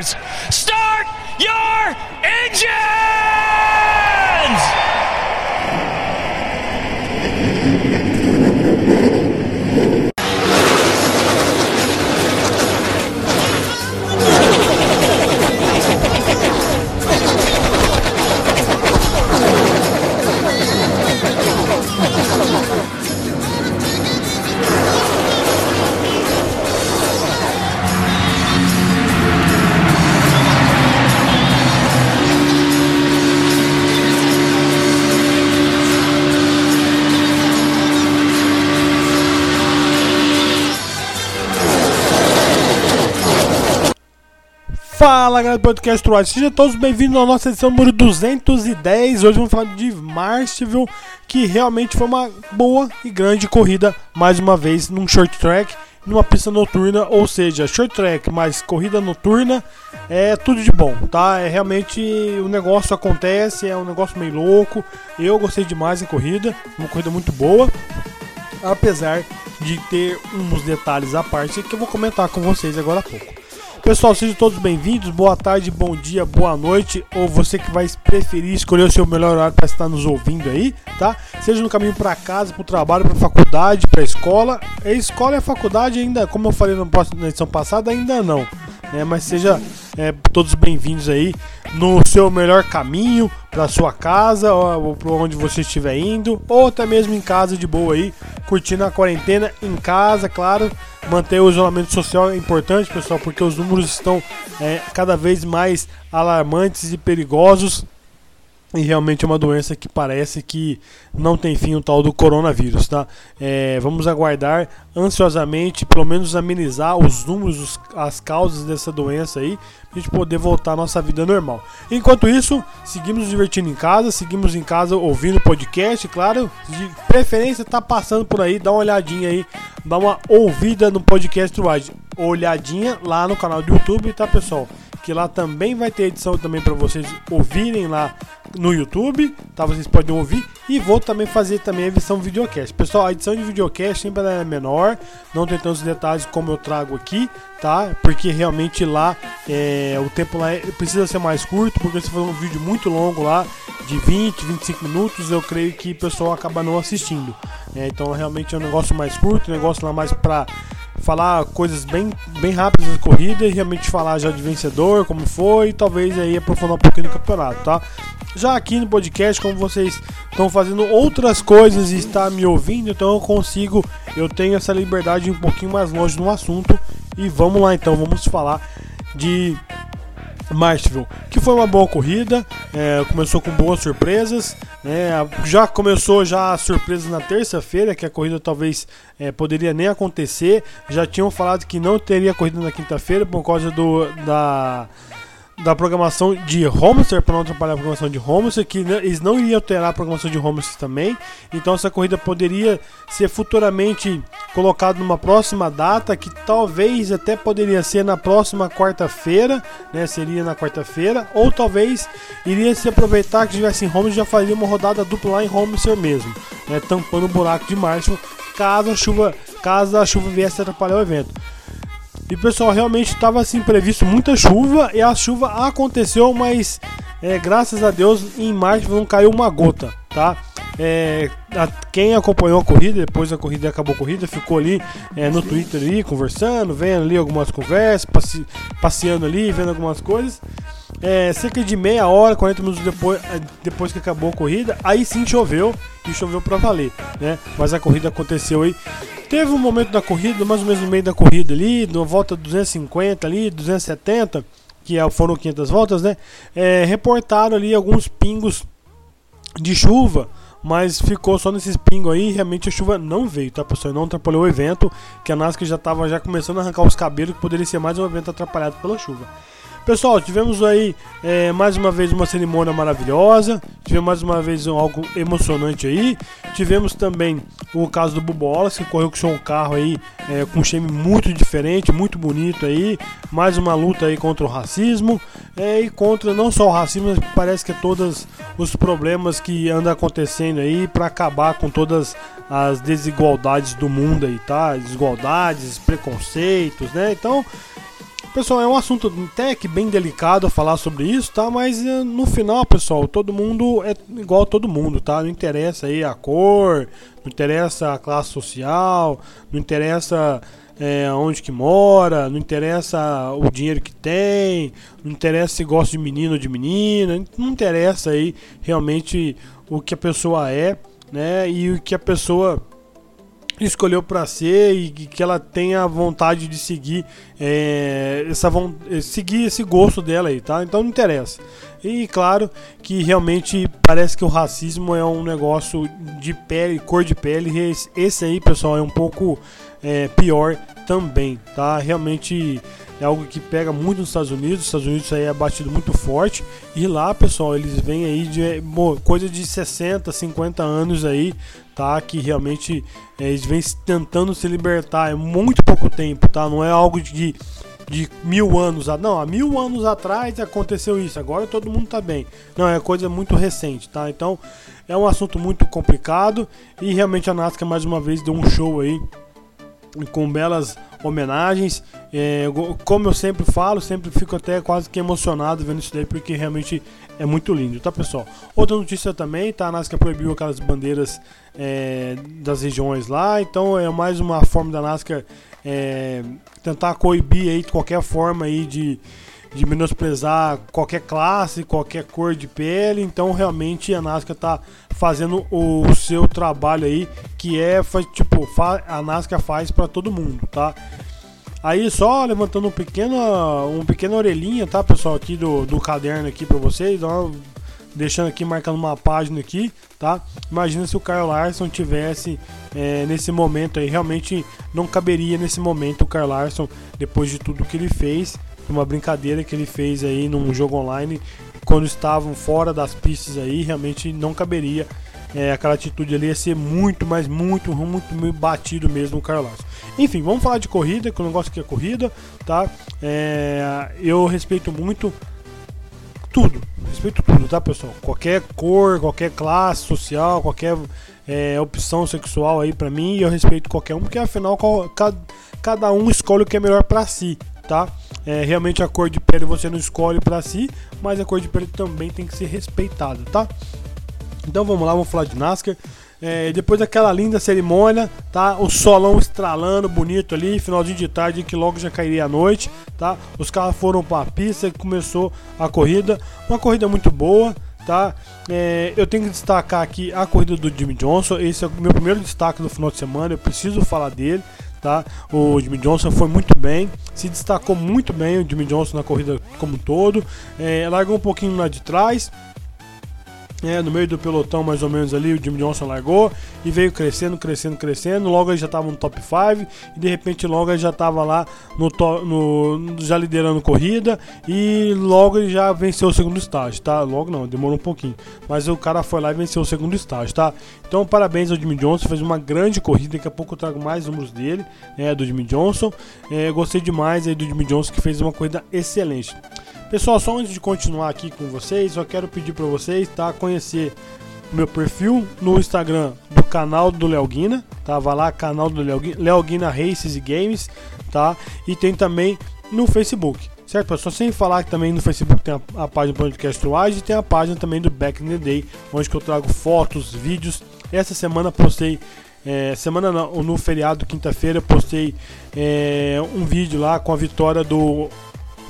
Start your engines! Fala galera do podcast Troy, sejam todos bem-vindos à nossa edição número 210. Hoje vamos falar de Marshall, que realmente foi uma boa e grande corrida, mais uma vez, num short track, numa pista noturna, ou seja, short track mais corrida noturna é tudo de bom, tá? É realmente o negócio acontece, é um negócio meio louco. Eu gostei demais da corrida, uma corrida muito boa, apesar de ter uns detalhes à parte que eu vou comentar com vocês agora há pouco. Pessoal, sejam todos bem-vindos. Boa tarde, bom dia, boa noite, ou você que vai preferir escolher o seu melhor horário para estar nos ouvindo aí, tá? Seja no caminho para casa, para o trabalho, para a faculdade, para a escola. A escola e a faculdade ainda, como eu falei na edição passada, ainda não. Né? Mas seja é, todos bem-vindos aí no seu melhor caminho para sua casa ou para onde você estiver indo, ou até mesmo em casa de boa aí, curtindo a quarentena em casa, claro. Manter o isolamento social é importante, pessoal, porque os números estão é, cada vez mais alarmantes e perigosos. E realmente é uma doença que parece que não tem fim o tal do coronavírus, tá? É, vamos aguardar ansiosamente, pelo menos amenizar os números, os, as causas dessa doença aí, pra gente poder voltar à nossa vida normal. Enquanto isso, seguimos nos divertindo em casa, seguimos em casa ouvindo podcast, claro, de preferência tá passando por aí, dá uma olhadinha aí, dá uma ouvida no podcast Wide, olhadinha lá no canal do YouTube, tá pessoal? Que lá também vai ter edição também para vocês ouvirem lá no YouTube, tá? Vocês podem ouvir e vou também fazer também a edição videocast. Pessoal, a edição de videocast sempre é menor, não tem tantos detalhes como eu trago aqui, tá? Porque realmente lá é, o tempo lá é, precisa ser mais curto, porque se for um vídeo muito longo lá, de 20, 25 minutos, eu creio que o pessoal acaba não assistindo. É, então realmente é um negócio mais curto, um negócio lá mais pra falar coisas bem, bem rápidas da corrida e realmente falar já de vencedor, como foi, e talvez aí aprofundar um pouquinho no campeonato, tá? Já aqui no podcast, como vocês estão fazendo outras coisas e está me ouvindo, então eu consigo, eu tenho essa liberdade um pouquinho mais longe no assunto. E vamos lá então, vamos falar de Marshall, que foi uma boa corrida, é, começou com boas surpresas, né, já começou já surpresas na terça-feira, que a corrida talvez é, poderia nem acontecer, já tinham falado que não teria corrida na quinta-feira por causa do, da da programação de Homestead, para não atrapalhar a programação de Homestead, que eles não iriam alterar a programação de Homestead também. Então essa corrida poderia ser futuramente colocada numa próxima data, que talvez até poderia ser na próxima quarta-feira, né? Seria na quarta-feira, ou talvez iria se aproveitar que estivesse em Homestead já faria uma rodada dupla em Homestead mesmo, né? Tampando o buraco de Marshall, caso a chuva, caso a chuva viesse a atrapalhar o evento. E pessoal, realmente estava assim previsto muita chuva e a chuva aconteceu, mas é, graças a Deus em março não caiu uma gota, tá? É, a, quem acompanhou a corrida, depois a corrida acabou a corrida, ficou ali é, no Twitter ali conversando, vendo ali algumas conversas, passe, passeando ali, vendo algumas coisas. É, cerca de meia hora, 40 minutos depois, é, depois que acabou a corrida, aí sim choveu e choveu para valer, né? Mas a corrida aconteceu aí Teve um momento da corrida, mais ou menos no meio da corrida ali, na volta 250 ali, 270, que é foram 500 voltas, né? É, reportaram ali alguns pingos de chuva, mas ficou só nesses pingos aí. Realmente a chuva não veio, tá, pessoal? Não atrapalhou o evento, que a NASCAR já estava já começando a arrancar os cabelos, que poderia ser mais um evento atrapalhado pela chuva. Pessoal, tivemos aí é, mais uma vez uma cerimônia maravilhosa, tivemos mais uma vez algo emocionante aí. Tivemos também o caso do Bubolas, que correu com seu carro aí é, com um shame muito diferente, muito bonito aí. Mais uma luta aí contra o racismo é, e contra não só o racismo, mas parece que todos os problemas que andam acontecendo aí para acabar com todas as desigualdades do mundo aí, tá? Desigualdades, preconceitos, né? Então Pessoal, é um assunto até que bem delicado falar sobre isso, tá? Mas eh, no final, pessoal, todo mundo é igual a todo mundo, tá? Não interessa aí a cor, não interessa a classe social, não interessa é, onde que mora, não interessa o dinheiro que tem, não interessa se gosta de menino ou de menina, não interessa aí realmente o que a pessoa é, né? E o que a pessoa escolheu para ser e que ela tenha vontade de seguir é, essa seguir esse gosto dela aí, tá? Então não interessa. E claro que realmente parece que o racismo é um negócio de pele, cor de pele. Esse aí, pessoal, é um pouco é, pior também, tá? Realmente é algo que pega muito nos Estados Unidos. Os Estados Unidos aí é batido muito forte. E lá, pessoal, eles vêm aí de coisa de 60, 50 anos aí, tá? Que realmente é, eles vêm tentando se libertar. É muito pouco tempo, tá? Não é algo de, de mil anos. Não, há mil anos atrás aconteceu isso. Agora todo mundo tá bem. Não, é coisa muito recente, tá? Então é um assunto muito complicado. E realmente a NASCAR mais uma vez deu um show aí com belas homenagens. É, como eu sempre falo, sempre fico até quase que emocionado vendo isso daí, porque realmente é muito lindo, tá pessoal? Outra notícia também, tá? A NASCAR proibiu aquelas bandeiras é, das regiões lá, então é mais uma forma da NASCAR é, tentar coibir aí qualquer forma aí de de menosprezar qualquer classe, qualquer cor de pele. Então, realmente, a NASCAR está fazendo o, seu trabalho aí, que é tipo a NASCAR faz para todo mundo, tá? Aí só levantando um pequeno, um pequena orelhinha, tá, pessoal, aqui do, do caderno aqui para vocês, ó, deixando aqui marcando uma página aqui, tá? Imagina se o Kyle Larson tivesse é, nesse momento aí, realmente não caberia nesse momento o Kyle Larson depois de tudo que ele fez uma brincadeira que ele fez aí num jogo online quando estavam fora das pistas aí, realmente não caberia. É, aquela atitude ali ia ser muito, mas muito, muito, muito batido mesmo o Carlos. Enfim, vamos falar de corrida, que o negócio aqui é corrida, tá? É, eu respeito muito tudo, respeito tudo, tá pessoal? Qualquer cor, qualquer classe social, qualquer é, opção sexual aí pra mim, eu respeito qualquer um, porque afinal cada, cada um escolhe o que é melhor para si, tá? É, realmente a cor de pele você não escolhe para si, mas a cor de pele também tem que ser respeitada, tá? Então vamos lá, vamos falar de NASCAR. É, depois daquela linda cerimônia, tá? O solão estralando, bonito ali, finalzinho de tarde, que logo já cairia a noite, tá? Os carros foram para a pista e começou a corrida. Uma corrida muito boa, tá? É, eu tenho que destacar aqui a corrida do Jimmy Johnson. Esse é o meu primeiro destaque do final de semana. Eu preciso falar dele tá? O Jimmy Johnson foi muito bem, se destacou muito bem o Jimmy Johnson na corrida como um todo, é, largou um pouquinho lá de trás, é, no meio do pelotão, mais ou menos ali, o Jimmy Johnson largou e veio crescendo, crescendo, crescendo. Logo ele já estava no top 5 e de repente logo ele já estava lá no, no, já liderando corrida e logo ele já venceu o segundo estágio, tá? Logo não, demorou um pouquinho, mas o cara foi lá e venceu o segundo estágio, tá? Então parabéns ao Jimmy Johnson, fez uma grande corrida. Daqui a pouco eu trago mais números dele, é, do Jimmy Johnson. É, gostei demais aí do Jimmy Johnson que fez uma corrida excelente. Pessoal, só antes de continuar aqui com vocês, eu quero pedir para vocês, tá, conhecer meu perfil no Instagram do canal do Leoguina, tá? Vai lá, canal do Leoguina, Races e Games, tá? E tem também no Facebook, certo? Pessoal, sem falar que também no Facebook tem a, a página do Podcast Wise e tem a página também do Back in the Day, onde eu trago fotos, vídeos. Essa semana postei é, semana no, no feriado, quinta-feira, postei é, um vídeo lá com a vitória do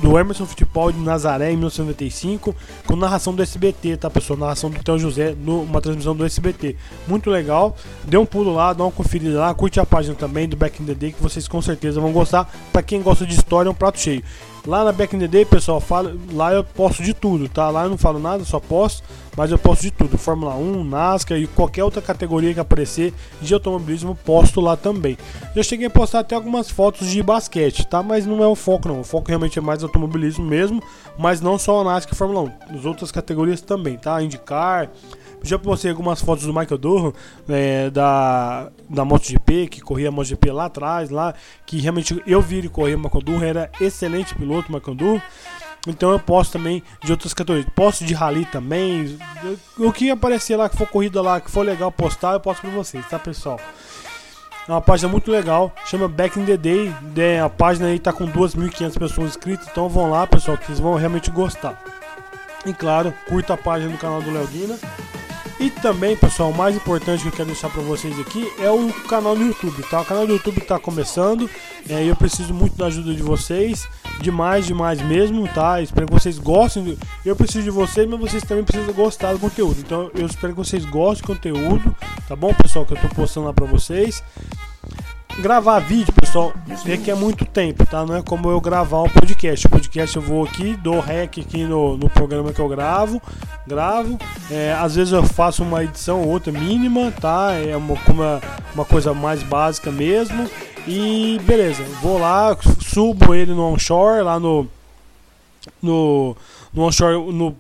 do Emerson Futebol de Nazaré em 1995, com narração do SBT, tá pessoal? Narração do Teo José, numa transmissão do SBT. Muito legal. Dê um pulo lá, dá uma conferida lá, curte a página também do Back in the Day que vocês com certeza vão gostar. Para quem gosta de história, é um prato cheio. Lá na Back in the Day, pessoal, fala, lá eu posto de tudo, tá? Lá eu não falo nada, só posto, mas eu posto de tudo. Fórmula 1, NASCAR e qualquer outra categoria que aparecer de automobilismo, posto lá também. Eu cheguei a postar até algumas fotos de basquete, tá? Mas não é o foco não. O foco realmente é mais automobilismo mesmo, mas não só a NASCAR e Fórmula 1. As outras categorias também, tá? IndyCar, já postei algumas fotos do Michael Durham, é, da, da MotoGP, que corria a MotoGP lá atrás, lá, que realmente eu vi ele correr Michael Durham, era excelente piloto o Michael Durham. Então eu posto também de outras categorias. Posto de rally também. O que aparecer lá, que for corrida lá, que for legal postar, eu posto pra vocês, tá pessoal? É uma página muito legal, chama Back in the Day. É, a página aí tá com 2.500 pessoas inscritas, então vão lá, pessoal, que vocês vão realmente gostar. E claro, curta a página do canal do Léo Guina. E também, pessoal, o mais importante que eu quero deixar para vocês aqui é o canal no YouTube, tá? O canal do YouTube está começando, é, eu preciso muito da ajuda de vocês, demais, demais mesmo, tá? Espero que vocês gostem. Eu preciso de vocês, mas vocês também precisam gostar do conteúdo. Então, eu espero que vocês gostem do conteúdo, tá bom, pessoal? Que eu tô postando lá para vocês gravar vídeo, pessoal, requer muito tempo, tá? Não é como eu gravar um podcast. O podcast eu vou aqui, dou rec aqui no, no programa que eu gravo, gravo. É, às vezes eu faço uma edição ou outra mínima, tá? É uma, uma, uma coisa mais básica mesmo. E beleza, vou lá, subo ele no onshore, lá no. No, no onshore, no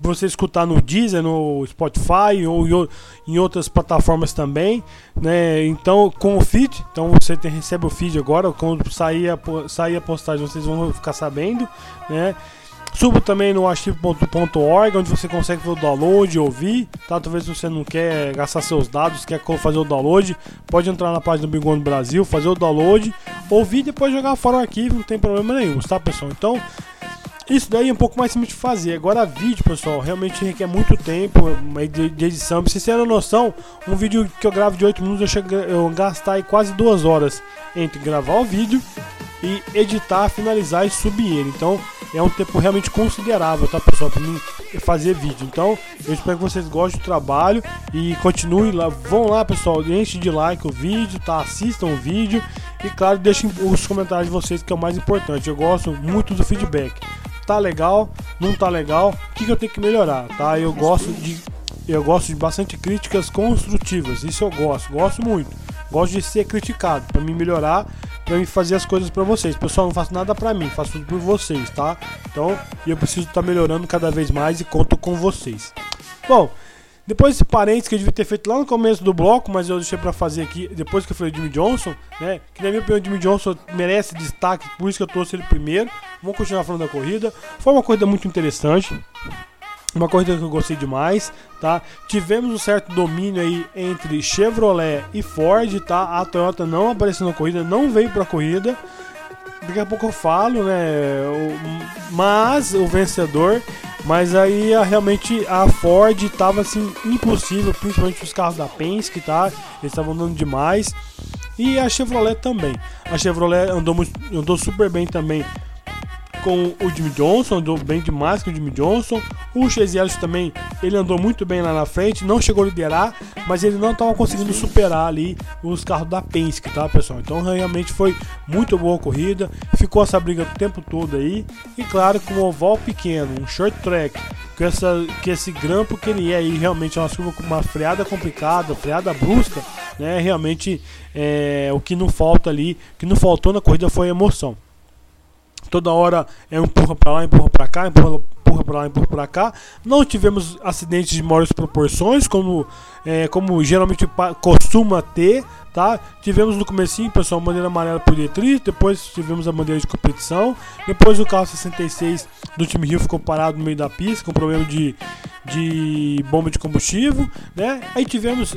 você escutar no Deezer, no Spotify ou em outras plataformas também, né? Então, com o feed, então você tem, recebe o feed agora, quando sair a, sair a postagem vocês vão ficar sabendo, né? Subo também no archivo.org, onde você consegue fazer o download, ouvir, tá? Talvez você não quer gastar seus dados, quer fazer o download, pode entrar na página do Big One Brasil, fazer o download, ouvir e depois jogar fora o arquivo, não tem problema nenhum, tá, pessoal? Então, isso daí é um pouco mais simples de fazer. Agora, vídeo, pessoal, realmente requer muito tempo de edição. Pra vocês terem noção, um vídeo que eu gravo de 8 minutos, eu, chego, eu gastar aí quase duas horas entre gravar o vídeo e editar, finalizar e subir ele. Então, é um tempo realmente considerável, tá, pessoal, para mim fazer vídeo. Então, eu espero que vocês gostem do trabalho e continuem lá. Vão lá, pessoal, enche de like o vídeo, tá? Assistam o vídeo e, claro, deixem os comentários de vocês, que é o mais importante. Eu gosto muito do feedback tá legal, não tá legal, o que, que eu tenho que melhorar, tá? Eu gosto de eu gosto de bastante críticas construtivas, isso eu gosto, gosto muito. Gosto de ser criticado para me melhorar, para me fazer as coisas para vocês. Pessoal, não faço nada para mim, faço tudo por vocês, tá? Então, eu preciso estar tá melhorando cada vez mais e conto com vocês. Bom, depois desse parênteses que eu devia ter feito lá no começo do bloco, mas eu deixei para fazer aqui depois que eu falei de Jimmy Johnson, né? Que na minha opinião, Jimmy Johnson merece destaque, por isso que eu trouxe ele primeiro. Vamos continuar falando da corrida. Foi uma corrida muito interessante. Uma corrida que eu gostei demais, tá? Tivemos um certo domínio aí entre Chevrolet e Ford, tá? A Toyota não apareceu na corrida, não veio para a corrida. Daqui a pouco eu falo, né? Mas o vencedor mas aí a, realmente a Ford estava assim impossível, principalmente os carros da Penske, tá? Eles estavam andando demais. E a Chevrolet também. A Chevrolet andou, andou super bem também com o Jimmy Johnson, andou bem demais com o Jimmy Johnson. O Chase Elliott também, ele andou muito bem lá na frente, não chegou a liderar, mas ele não estava conseguindo superar ali os carros da Penske, tá, pessoal? Então realmente foi muito boa a corrida, ficou essa briga o tempo todo aí. E claro, com um oval pequeno, um short track, com essa, que esse grampo que ele é aí, realmente é uma chuva com uma freada complicada, freada brusca, né? Realmente é, o que não falta ali, o que não faltou na corrida foi emoção. Toda hora é empurra para lá, empurra para cá, empurra, empurra para lá, empurra para cá. Não tivemos acidentes de maiores proporções, como, é, como geralmente costuma ter, tá? Tivemos no comecinho, pessoal, bandeira amarela por Dietrich, depois tivemos a bandeira de competição, depois o carro 66 do time Rio ficou parado no meio da pista com problema de, de bomba de combustível, né? Aí tivemos,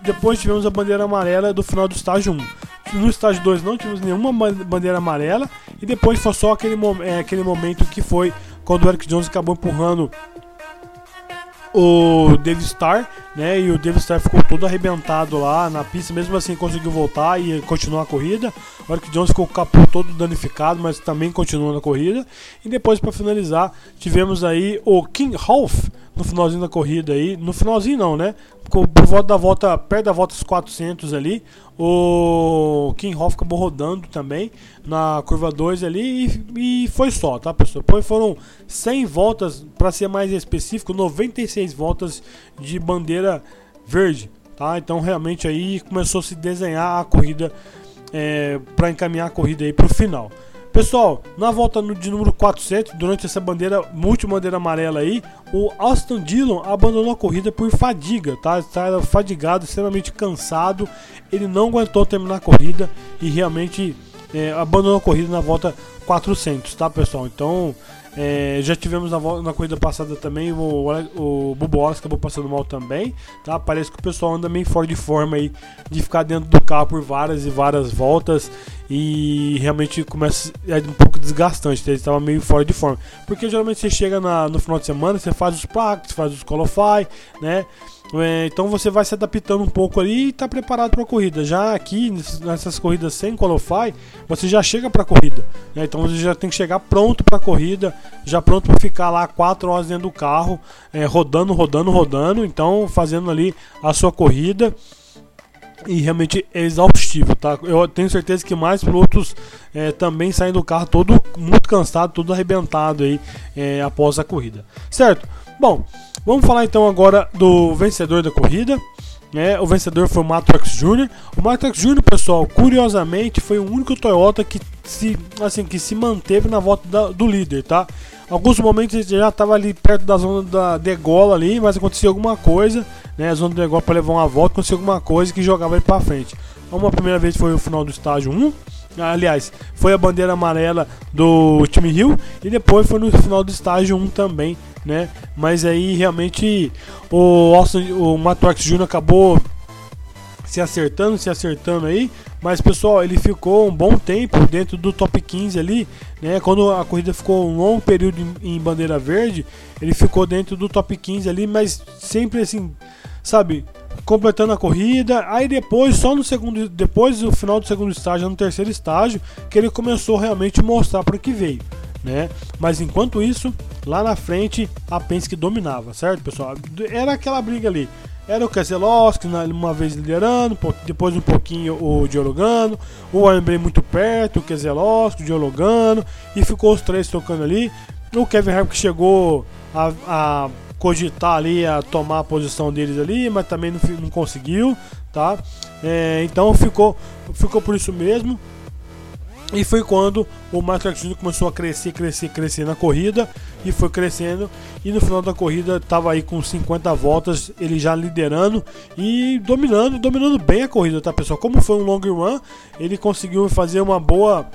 depois tivemos a bandeira amarela do final do estágio 1. No estágio 2 não tivemos nenhuma bandeira amarela e depois foi só aquele, é, aquele momento que foi quando o Eric Jones acabou empurrando o David Starr, né? E o David Starr ficou todo arrebentado lá na pista, mesmo assim conseguiu voltar e continuar a corrida. O Eric Jones ficou com o capô todo danificado, mas também continuou na corrida. E depois para finalizar, tivemos aí o King Rolf no finalzinho da corrida aí, no finalzinho não, né? Por volta da volta, perto da volta dos 400 ali, o King Hoff acabou rodando também na curva 2 ali e, e, foi só, tá pessoal? Depois foram 100 voltas, para ser mais específico, 96 voltas de bandeira verde, tá? Então realmente aí começou a se desenhar a corrida é, para encaminhar a corrida aí para o final. Pessoal, na volta de número 400, durante essa bandeira, multibandeira amarela aí, o Austin Dillon abandonou a corrida por fadiga, tá? Estava fadigado, extremamente cansado. Ele não aguentou terminar a corrida e realmente é, abandonou a corrida na volta 400, tá pessoal? Então é, já tivemos na, na, corrida passada também o, o, Bubo acabou passando mal também, tá? Parece que o pessoal anda meio fora de forma aí de ficar dentro do carro por várias e várias voltas e realmente começa é um pouco desgastante, ele estava meio fora de forma. Porque geralmente você chega na, no final de semana, você faz os practice, faz os qualify, né? É, então você vai se adaptando um pouco ali e está preparado para a corrida. Já aqui, nessas corridas sem qualify, você já chega para a corrida. Né? Então você já tem que chegar pronto para a corrida, já pronto para ficar lá 4 horas dentro do carro, é, rodando, rodando, rodando. Então fazendo ali a sua corrida e realmente é exaustivo, tá? Eu tenho certeza que mais pilotos é, também saem do carro todo muito cansado, todo arrebentado aí é, após a corrida, certo? Bom, vamos falar então agora do vencedor da corrida. É, o vencedor foi o Matrox Jr. O Matrox Jr., pessoal, curiosamente foi o único Toyota que se, assim, que se manteve na volta da, do líder, tá? Alguns momentos ele já estava ali perto da zona da degola ali, mas aconteceu alguma coisa, né? A zona do degola para levar uma volta, aconteceu alguma coisa que jogava ele para frente. Uma primeira vez foi o final do estágio 1, aliás, foi a bandeira amarela do time Rio e depois foi no final do estágio 1 também, né? Mas aí realmente o Austin, o Jr. acabou se acertando, se acertando aí, mas pessoal, ele ficou um bom tempo dentro do top 15 ali, né? Quando a corrida ficou um longo período em, em bandeira verde, ele ficou dentro do top 15 ali, mas sempre assim, sabe, completando a corrida. Aí depois, só no segundo, depois do final do segundo estágio, no terceiro estágio, que ele começou realmente a mostrar para o que veio né? Mas enquanto isso, lá na frente a Penske dominava, certo, pessoal? Era aquela briga ali. Era o Keselowski uma vez liderando, depois um pouquinho o Diologano, o Wembley muito perto, o Keselowski, o Diologano, e ficou os três tocando ali. O Kevin Harvick chegou a, a, cogitar ali, a tomar a posição deles ali, mas também não, não conseguiu, tá? É, então ficou, ficou por isso mesmo. E foi quando o Max Jr. começou a crescer, crescer, crescer na corrida e foi crescendo. E no final da corrida estava aí com 50 voltas, ele já liderando e dominando, dominando bem a corrida, tá pessoal? Como foi um long run, ele conseguiu fazer uma boa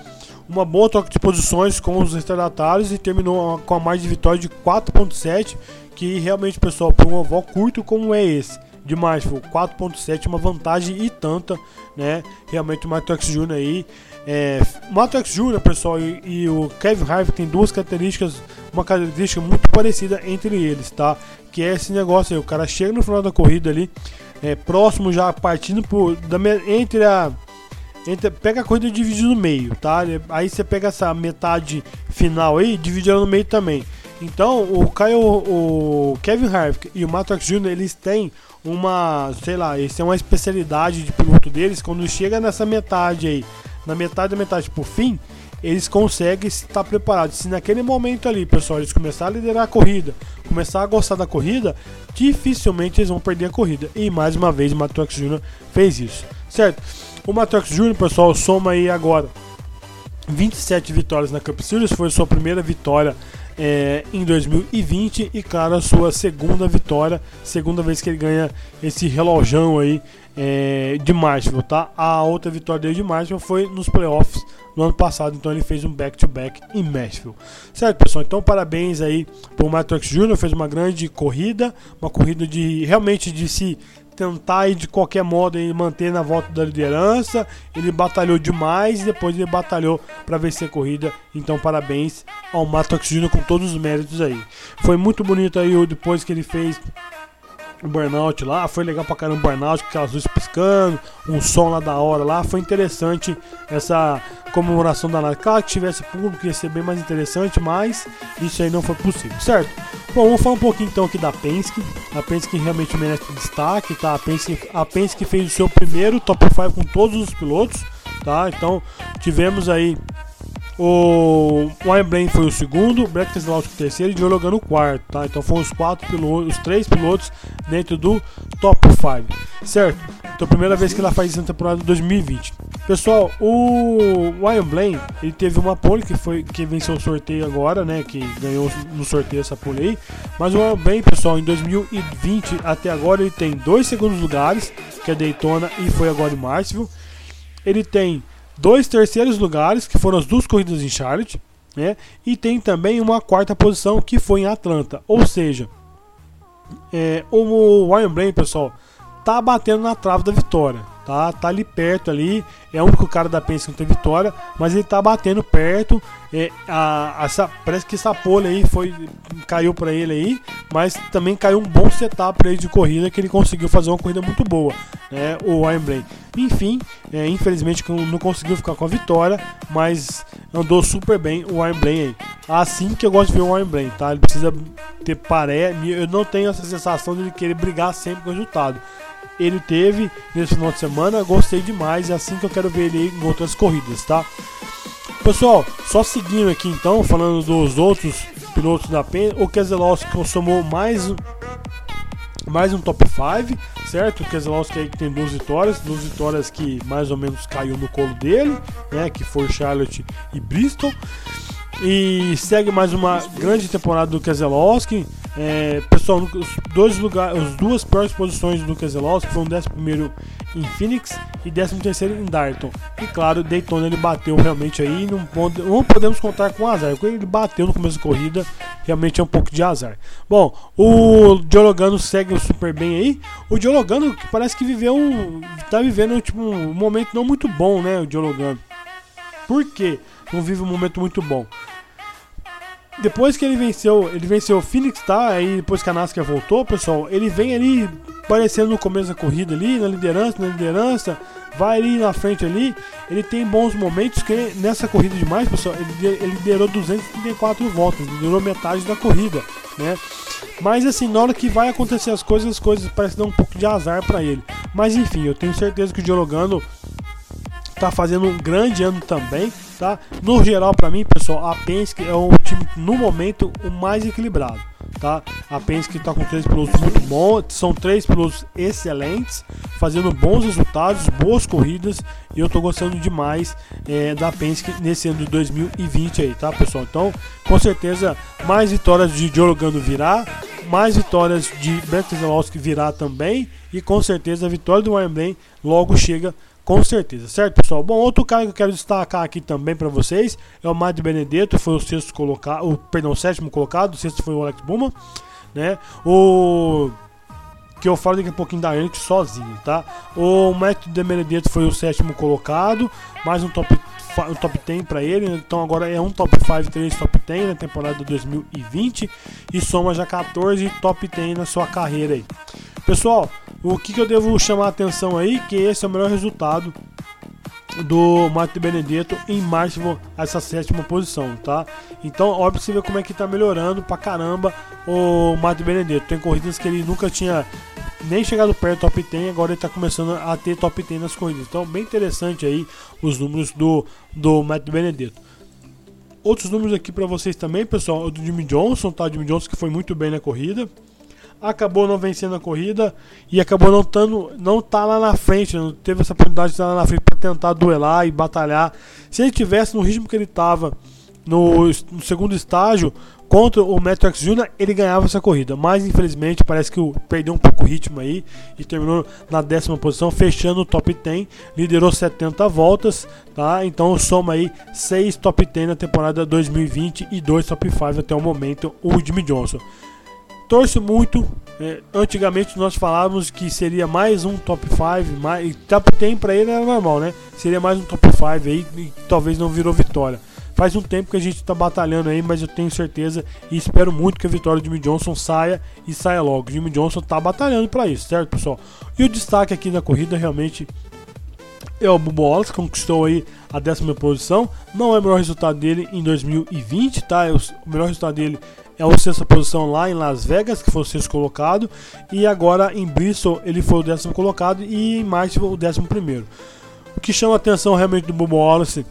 uma boa troca de posições com os retardatários e terminou com a margem de vitória de 4.7, que realmente, pessoal, para um oval curto como é esse, demais, 4.7, uma vantagem e tanta, né? Realmente o Matrix Jr. aí é, Matrix Jr., pessoal, e, e, o Kevin Harvick tem duas características, uma característica muito parecida entre eles, tá? Que é esse negócio aí, o cara chega no final da corrida ali, é, próximo já partindo por, da, entre a entre, pega a corrida e divide no meio, tá? Aí você pega essa metade final aí, divide ela no meio também. Então, o Kyle, o Kevin Harvick e o Matrix Jr. eles têm uma, sei lá, eles têm uma especialidade de piloto deles quando chega nessa metade aí na metade da metade por fim, eles conseguem estar preparados. Se naquele momento ali, pessoal, eles começarem a liderar a corrida, começar a gostar da corrida, dificilmente eles vão perder a corrida. E mais uma vez o Matrox Jr. fez isso, certo? O Matrox Jr., pessoal, soma aí agora 27 vitórias na Cup Series, foi sua primeira vitória é, em 2020 e, claro, a sua segunda vitória, segunda vez que ele ganha esse relojão aí é, de Marshall, tá? A outra vitória dele de Marshall foi nos playoffs no ano passado, então ele fez um back-to-back -back em Nashville. Certo, pessoal? Então parabéns aí pro Matrix Jr., fez uma grande corrida, uma corrida de realmente de se tentar e de qualquer modo ele manter na volta da liderança. Ele batalhou demais e depois ele batalhou para vencer a corrida. Então parabéns ao Matrix Jr. com todos os méritos aí. Foi muito bonito aí depois que ele fez o burnout lá, foi legal pra caramba o burnout, com aquelas luzes piscando, um som lá da hora lá, foi interessante essa comemoração da. Claro que tivesse público ia ser bem mais interessante, mas isso aí não foi possível, certo? Bom, vamos falar um pouquinho então aqui da Penske, a Penske realmente merece destaque, tá? A Penske, a Penske fez o seu primeiro top 5 com todos os pilotos, tá? Então tivemos aí o Weinbrain foi o segundo, o Brett Keselowski o terceiro e o Joe Logan o quarto, tá? Então foram os quatro pilotos, os três pilotos dentro do top 5, certo? Então primeira vez que ela faz isso na temporada de 2020. Pessoal, o Weinbrain, ele teve uma pole que foi que venceu o sorteio agora, né? Que ganhou no sorteio essa pole aí. Mas o Weinbrain, pessoal, em 2020 até agora ele tem dois segundos lugares, que é Daytona e foi agora em Martinsville. Ele tem dois terceiros lugares, que foram as duas corridas em Charlotte, né? E tem também uma quarta posição que foi em Atlanta. Ou seja, é, o Ryan Blaney, pessoal, tá batendo na trave da vitória tá, tá ali perto ali. É o único cara da Penske que não tem vitória, mas ele tá batendo perto. É, a, essa, parece que essa pole aí foi caiu para ele aí, mas também caiu um bom setup para ele de corrida que ele conseguiu fazer uma corrida muito boa, né? O Wembley. Enfim, é, infelizmente não conseguiu ficar com a vitória, mas andou super bem o Wembley aí. Assim que eu gosto de ver o Wembley, tá? Ele precisa ter paré. Eu não tenho essa sensação de ele querer brigar sempre com o resultado ele teve nesse final de semana, gostei demais, é assim que eu quero ver ele em outras corridas, tá? Pessoal, só seguindo aqui então, falando dos outros pilotos da PEN, o Keselowski consumou mais mais um top 5, certo? O Keselowski aí que tem duas vitórias, duas vitórias que mais ou menos caiu no colo dele, né? Que foi Charlotte e Bristol. E segue mais uma grande temporada do Keselowski. É, pessoal, os dois lugares, as duas piores posições do Keselowski foram 11 em Phoenix e 13 em Darton. E claro, Daytona ele bateu realmente aí. Não, não podemos contar com azar, porque ele bateu no começo da corrida, realmente é um pouco de azar. Bom, o Diologano segue super bem aí. O Diologano parece que viveu um. tá vivendo tipo, um momento não muito bom, né? O Diologano. Por quê? Não vive um momento muito bom depois que ele venceu, ele venceu o Phoenix, tá? Aí depois que a NASCAR voltou, pessoal, ele vem ali aparecendo no começo da corrida ali, na liderança, na liderança, vai ali na frente ali. Ele tem bons momentos que nessa corrida demais, pessoal, ele, ele liderou 234 voltas, liderou metade da corrida, né? Mas assim, na hora que vai acontecer as coisas, as coisas parecem dar um pouco de azar para ele. Mas enfim, eu tenho certeza que o Dialogando tá fazendo um grande ano também tá? No geral, para mim, pessoal, a Penske é o time no momento o mais equilibrado, tá? A Penske está com três pilotos muito bons, são três pilotos excelentes, fazendo bons resultados, boas corridas, e eu estou gostando demais é, da Penske nesse ano de 2020 aí, tá, pessoal? Então, com certeza, mais vitórias de Jorogando virá, mais vitórias de Brett Keselowski virá também, e com certeza a vitória do Wembley logo chega com certeza, certo, pessoal? Bom, outro cara que eu quero destacar aqui também para vocês é o Mário Benedetto, foi o sexto colocado, o, perdão, o sétimo colocado, o sexto foi o Alex Buma, né? O que eu falo daqui a pouquinho da Yankees sozinho, tá? O Matt de Benedetto foi o sétimo colocado, mais um top um top 10 para ele, então agora é um top 5, 3 top 10 na temporada de 2020 e soma já 14 top 10 na sua carreira aí. Pessoal, o que, que eu devo chamar a atenção aí? Que esse é o melhor resultado do Mato Benedetto em março essa sétima posição, tá? Então, óbvio você vê como é que tá melhorando pra caramba o Mato Benedetto. Tem corridas que ele nunca tinha nem chegado perto do top 10, agora ele tá começando a ter top 10 nas corridas. Então, bem interessante aí os números do do Mato Benedetto. Outros números aqui para vocês também, pessoal, o do Jimmy Johnson, tá? Jimmy Johnson que foi muito bem na corrida acabou não vencendo a corrida e acabou não tando, não tá lá na frente, não teve essa oportunidade de estar lá na frente para tentar duelar e batalhar. Se ele tivesse no ritmo que ele estava no, no, segundo estágio contra o Matrix Jr., ele ganhava essa corrida. Mas infelizmente parece que perdeu um pouco o ritmo aí e terminou na décima posição, fechando o top 10, liderou 70 voltas, tá? Então soma aí 6 top 10 na temporada 2020 e 2 top 5 até o momento, o Jimmy Johnson torço muito. É, antigamente nós falávamos que seria mais um top 5, mais, top 10 para ele era normal, né? Seria mais um top 5 aí e talvez não virou vitória. Faz um tempo que a gente está batalhando aí, mas eu tenho certeza e espero muito que a vitória de Jimmy Johnson saia e saia logo. Jimmy Johnson está batalhando para isso, certo, pessoal? E o destaque aqui da corrida realmente é o Bubo Wallace, conquistou aí a décima posição. Não é o melhor resultado dele em 2020, tá? É o melhor resultado dele é o sexta posição lá em Las Vegas, que foi o sexto colocado, e agora em Bristol ele foi o décimo colocado e em Martinsville o décimo primeiro. O que chama a atenção realmente do Bubba Wallace,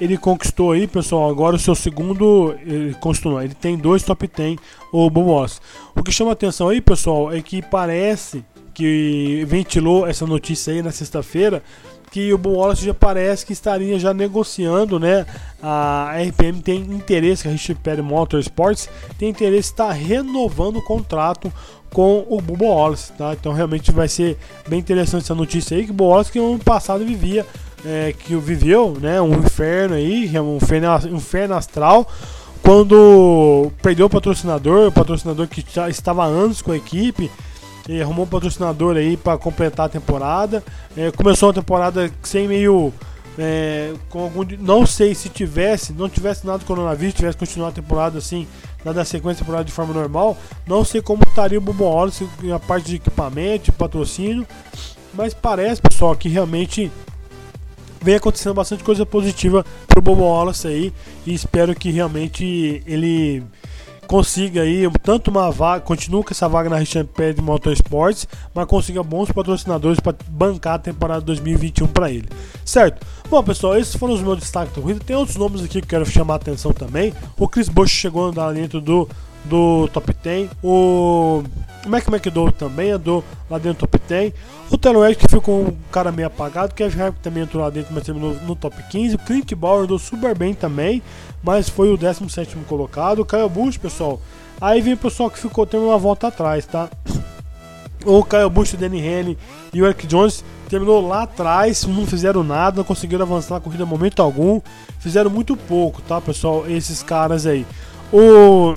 ele conquistou aí, pessoal, agora o seu segundo, ele ele tem dois top 10, o Bubba Wallace. O que chama atenção aí, pessoal, é que parece que ventilou essa notícia aí na sexta-feira, que o Bo Wallace já parece que estaria já negociando, né? A RPM tem interesse, a Richard Perry Motorsports tem interesse estar renovando o contrato com o Bo Wallace, tá? Então realmente vai ser bem interessante essa notícia aí, que o Bo Wallace que no ano passado vivia é, que viveu, né? Um inferno aí, um inferno, um inferno astral. Quando perdeu o patrocinador, o patrocinador que já estava anos com a equipe, e arrumou um patrocinador aí para completar a temporada. É, começou a temporada sem meio. É, com algum, não sei se tivesse, não tivesse nada do coronavírus, tivesse continuado a temporada assim, nada sequência temporada de forma normal, não sei como estaria o Bobo Wallace a parte de equipamento, de patrocínio, mas parece, pessoal, que realmente vem acontecendo bastante coisa positiva pro Bobo Wallace aí e espero que realmente ele consiga aí tanto uma vaga, continue com essa vaga na Richard Petty Motorsports, mas consiga bons patrocinadores para bancar a temporada 2021 para ele. Certo? Bom, pessoal, esses foram os meus destaques da corrida. Tem outros nomes aqui que eu quero chamar a atenção também. O Chris Bush chegou dentro do do top 10. O Mac McDowell também andou lá dentro do top 10. O Taylor que ficou um cara meio apagado. O Kevin Harvick também entrou lá dentro, mas terminou no top 15. O Clint Bauer andou super bem também, mas foi o 17 colocado. O Kyle Busch, pessoal. Aí vem o pessoal que ficou tendo uma volta atrás, tá? O Kyle Busch, o Danny Henry e o Eric Jones terminou lá atrás, não fizeram nada, não conseguiram avançar na corrida em momento algum, fizeram muito pouco, tá, pessoal? Esses caras aí. O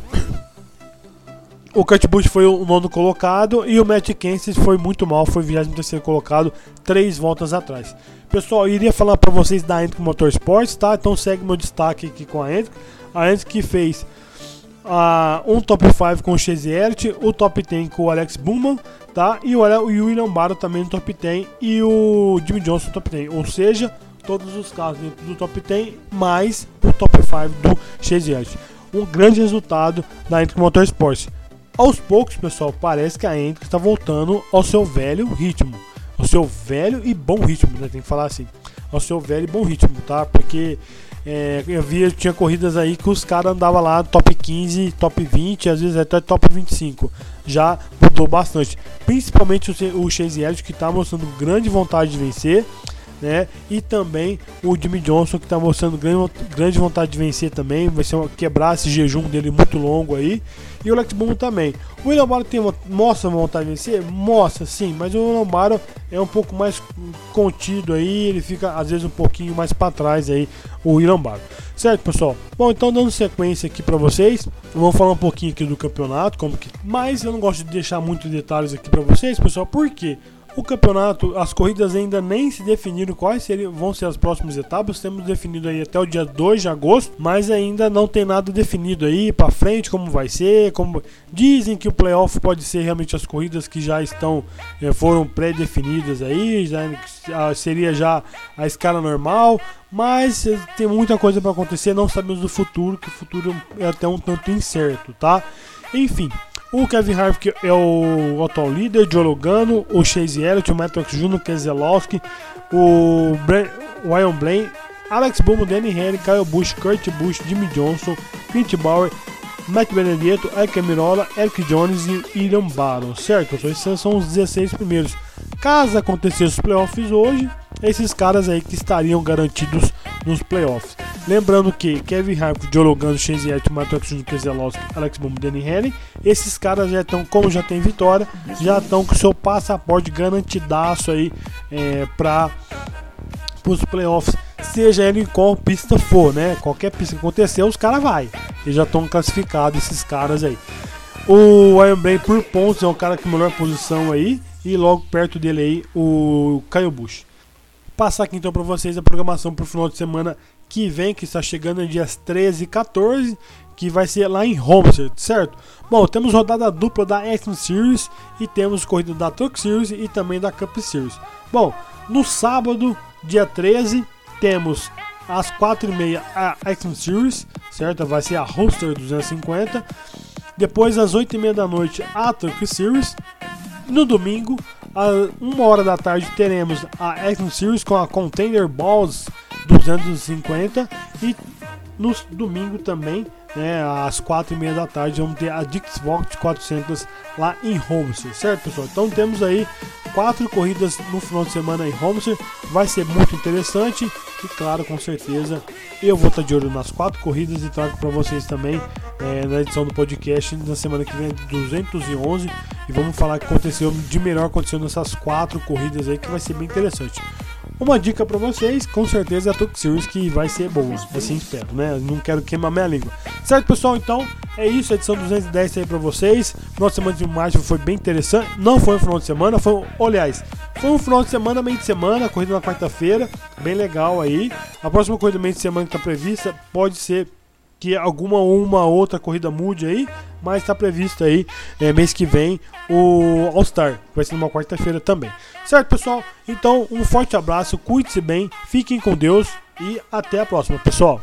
o Kurt Busch foi o nono colocado e o Matt Kenseth foi muito mal, foi 23 colocado, três voltas atrás. Pessoal, eu iria falar para vocês da Hendrick Motorsports, tá? Então segue meu destaque aqui com a Hendrick. A Hendrick que fez uh, um top 5 com o Chase Elliott, o top 10 com o Alex Bowman, tá? E o, o William Barrow também no top 10 e o Jimmy Johnson no top 10. Ou seja, todos os carros dentro do top 10 mais o top 5 do Chase Elliott. Um grande resultado da Hendrick Motorsports. Aos poucos, pessoal, parece que a Hendrick está voltando ao seu velho ritmo. Ao seu velho e bom ritmo, né? Tem que falar assim. Ao seu velho e bom ritmo, tá? Porque é, eu via, tinha corridas aí que os caras andavam lá top 15, top 20, às vezes até top 25. Já mudou bastante. Principalmente o, o Chase Elliott, que está mostrando grande vontade de vencer né? E também o Jimmy Johnson que está mostrando grande, vontade de vencer também, vai ser uma, quebrar esse jejum dele muito longo aí. E o Lex Boom também. O William tem uma, mostra vontade de vencer? Mostra sim, mas o William é um pouco mais contido aí, ele fica às vezes um pouquinho mais para trás aí, o William. Certo, pessoal? Bom, então dando sequência aqui para vocês, vamos falar um pouquinho aqui do campeonato, como que, mas eu não gosto de deixar muitos detalhes aqui para vocês, pessoal, por quê? O campeonato, as corridas ainda nem se definiram quais seriam, vão ser as próximas etapas. Temos definido aí até o dia 2 de agosto, mas ainda não tem nada definido aí para frente como vai ser, como dizem que o playoff pode ser realmente as corridas que já estão eh, foram pré-definidas aí, já ah, seria já a escala normal, mas eh, tem muita coisa para acontecer, não sabemos do futuro, que o futuro é até um tanto incerto, tá? Enfim, o Kevin Harvick é o atual líder, Joe Logano, o Chase Elliott, o Matrox Jr., Keselowski, o Ryan Blaine, Alex Bowman, Danny Henry, Kyle Busch, Kurt Busch, Jimmy Johnson, Clint Bauer, Matt Benedetto, Eric Mirola, Eric Jones e William Barron, certo? Esses são os 16 primeiros. Caso acontecesse os playoffs hoje, esses caras aí que estariam garantidos nos playoffs. Lembrando que Kevin Harvick, Joe Logano, Chase Elliott, Matheus Keselowski, Alex Bowman, Danny Henry, esses caras já estão, como já tem vitória, já estão com seu passaporte garantidaço aí é, para os playoffs, seja ele em qual pista for, né? Qualquer pista que acontecer, os caras vai. Eles já estão classificados esses caras aí. O Iron Bray por pontos é o cara com melhor posição aí e logo perto dele aí o Kyle Busch. Passar aqui então para vocês a programação para o final de semana que vem, que está chegando em dias 13 e 14, que vai ser lá em Homestead, certo? Bom, temos rodada dupla da Action Series e temos corrida da Truck Series e também da Cup Series. Bom, no sábado, dia 13, temos às 4h30 a Action Series, certo? Vai ser a Roadster 250. Depois, às 8h30 da noite, a Truck Series. No domingo, às 1 hora da tarde, teremos a Action Series com a Container Balls 250 e no domingo também, né, às 4 e meia da tarde, vamos ter a Dixvox 400 lá em Homestead, certo pessoal? Então temos aí quatro corridas no final de semana em Homestead, vai ser muito interessante e claro, com certeza, eu vou estar de olho nas quatro corridas e trago para vocês também é, na edição do podcast na semana que vem 211 e vamos falar o que aconteceu de melhor aconteceu nessas quatro corridas aí que vai ser bem interessante. Uma dica para vocês, com certeza é a Talk Series que vai ser boa, assim espero, né? Não quero queimar minha língua. Certo, pessoal? Então é isso, a edição 210 aí para vocês. Nossa semana de março foi bem interessante. Não foi um final de semana, foi, aliás, foi um final de semana, meio de semana, corrida na quarta-feira, bem legal aí. A próxima corrida meio de semana que está prevista pode ser que alguma uma outra corrida mude aí, mas está previsto aí é, mês que vem o All Star, vai ser numa quarta-feira também. Certo, pessoal? Então, um forte abraço, cuide-se bem, fiquem com Deus e até a próxima, pessoal.